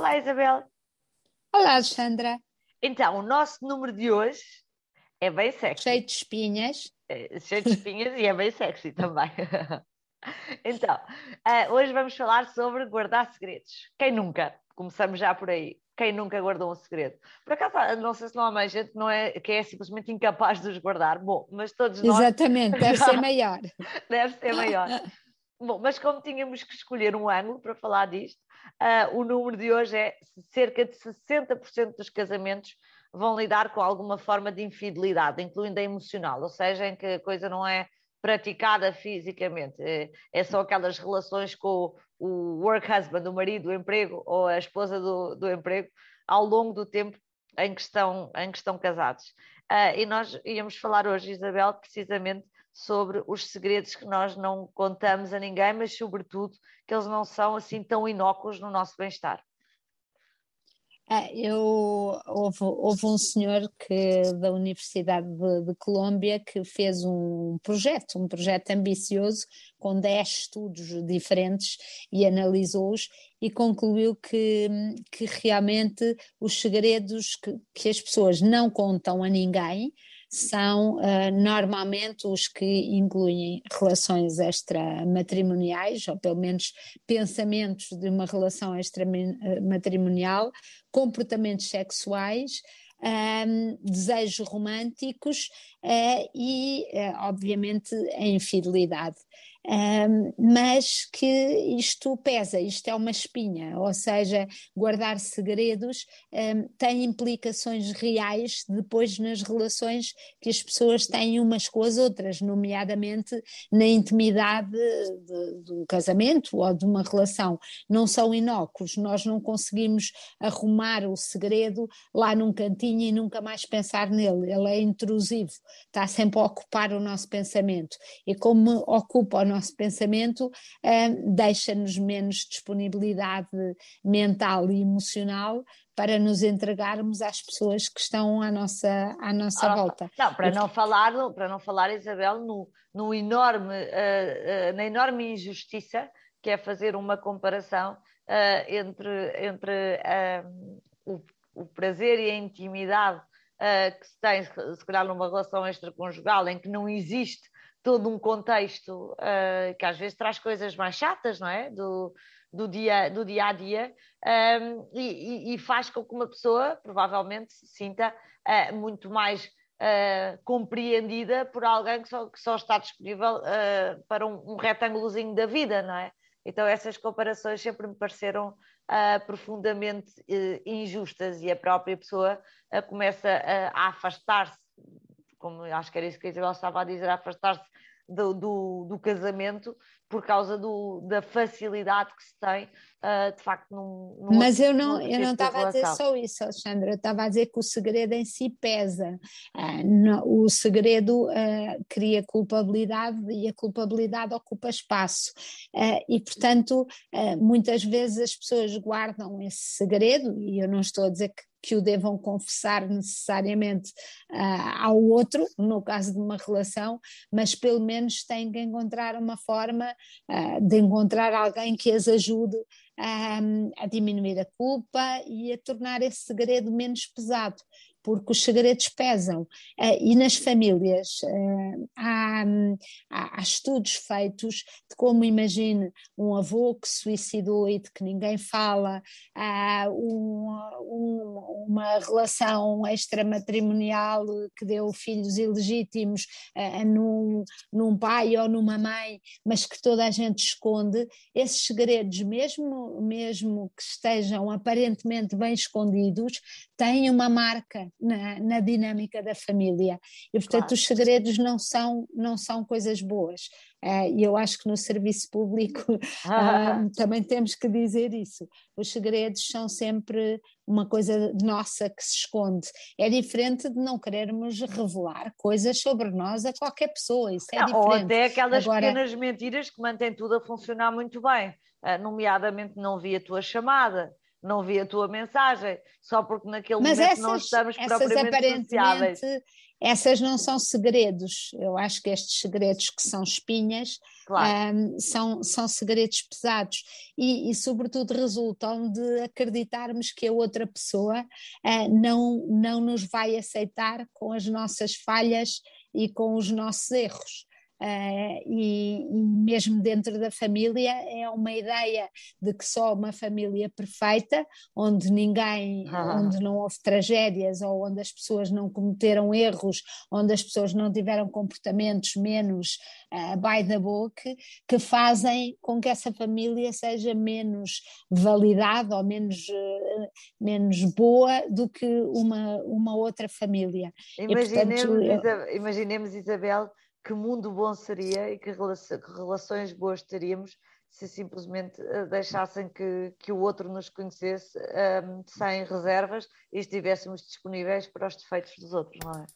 Olá, Isabel. Olá, Alexandra. Então, o nosso número de hoje é bem sexy. Cheio de espinhas. É, cheio de espinhas e é bem sexy também. então, uh, hoje vamos falar sobre guardar segredos. Quem nunca? Começamos já por aí. Quem nunca guardou um segredo? Por acaso, não sei se não há mais gente não é, que é simplesmente incapaz de os guardar. Bom, mas todos nós. Exatamente, deve ser maior. deve ser maior. Bom, mas como tínhamos que escolher um ângulo para falar disto, uh, o número de hoje é cerca de 60% dos casamentos vão lidar com alguma forma de infidelidade, incluindo a emocional, ou seja, em que a coisa não é praticada fisicamente, é, é só aquelas relações com o work husband, o marido, o emprego, ou a esposa do, do emprego, ao longo do tempo em que estão, em que estão casados. Uh, e nós íamos falar hoje, Isabel, precisamente sobre os segredos que nós não contamos a ninguém, mas sobretudo que eles não são assim tão inócuos no nosso bem-estar. Ah, eu, houve, houve, um senhor que, da Universidade de, de, Colômbia que fez um projeto, um projeto ambicioso, com 10 estudos diferentes e analisou-os e concluiu que, que realmente os segredos que, que as pessoas não contam a ninguém são uh, normalmente os que incluem relações extramatrimoniais, ou pelo menos pensamentos de uma relação extramatrimonial, comportamentos sexuais, um, desejos românticos uh, e, uh, obviamente, a infidelidade um, mas que isto pesa, isto é uma espinha, ou seja, guardar segredos um, tem implicações reais depois nas relações que as pessoas têm umas com as outras, nomeadamente na intimidade de, do casamento ou de uma relação. Não são inócuos, nós não conseguimos arrumar o segredo lá num cantinho e nunca mais pensar nele, ele é intrusivo, está sempre a ocupar o nosso pensamento. E como ocupa o nosso pensamento, uh, deixa-nos menos disponibilidade mental e emocional para nos entregarmos às pessoas que estão à nossa, à nossa ah, volta. Não, para não falar, para não falar, Isabel, no, no enorme, uh, uh, na enorme injustiça que é fazer uma comparação uh, entre, entre o, o, prazer e a intimidade que se tem, se calhar, numa relação extraconjugal em que não existe todo um contexto uh, que às vezes traz coisas mais chatas, não é? Do, do, dia, do dia a dia um, e, e, faz com que uma pessoa provavelmente se sinta uh, muito mais uh, compreendida por alguém que só, que só está disponível para um, um retângulozinho da vida, não é? Então essas comparações sempre me pareceram profundamente injustas e a própria pessoa começa a afastar-se como acho que era isso que a Isabel estava a dizer, afastar-se do, do, do, casamento por causa do, da facilidade que se tem, uh, de facto, num, num Mas eu não, eu não estava a dizer só isso, Alexandra, eu estava a dizer que o segredo em si pesa. Uh, o segredo uh, cria culpabilidade e a culpabilidade ocupa espaço. e, portanto, muitas vezes as pessoas guardam esse segredo, e eu não estou a dizer que que o devam confessar necessariamente uh, ao outro, no caso de uma relação, mas pelo menos têm que encontrar uma forma uh, de encontrar alguém que as ajude um, a diminuir a culpa e a tornar esse segredo menos pesado porque os segredos pesam. Uh, e nas famílias uh, há, há, há, estudos feitos de como, imagine, um avô que se suicidou e de que ninguém fala, uh, um, um, uma relação extramatrimonial que deu filhos ilegítimos num, num pai ou numa mãe, mas que toda a gente esconde, esses segredos, mesmo, mesmo que estejam aparentemente bem escondidos, têm uma marca na, na dinâmica da família. E, portanto, claro. os segredos não são, não são coisas boas. Uh, e eu acho que no serviço público uh, também temos que dizer isso. Os segredos são sempre uma coisa nossa que se esconde. É diferente de não querermos revelar coisas sobre nós a qualquer pessoa. Isso é não, diferente. Ou até aquelas Agora... pequenas mentiras que mantêm tudo a funcionar muito bem. Uh, nomeadamente, não vi a tua chamada não vi a tua mensagem, só porque naquele Mas momento essas, não estamos propriamente sociáveis. Essas não são segredos, eu acho que estes segredos que são espinhas claro. um, são, são segredos pesados e, e, sobretudo, resultam de acreditarmos que a outra pessoa uh, não, não nos vai aceitar com as nossas falhas e com os nossos erros. Uh, e, e, mesmo dentro da família é uma ideia de que só uma família perfeita, onde ninguém, ah. onde não houve tragédias ou onde as pessoas não cometeram erros, onde as pessoas não tiveram comportamentos menos uh, by the book, que fazem com que essa família seja menos validada ou menos, uh, menos boa do que uma, uma outra família. Imaginemos, e, portanto, imaginemos Isabel que mundo bom seria e que relações boas teríamos se simplesmente eh, deixassem que, que o outro nos conhecesse um, ehm, sem reservas e estivéssemos disponíveis para os defeitos dos outros, não é?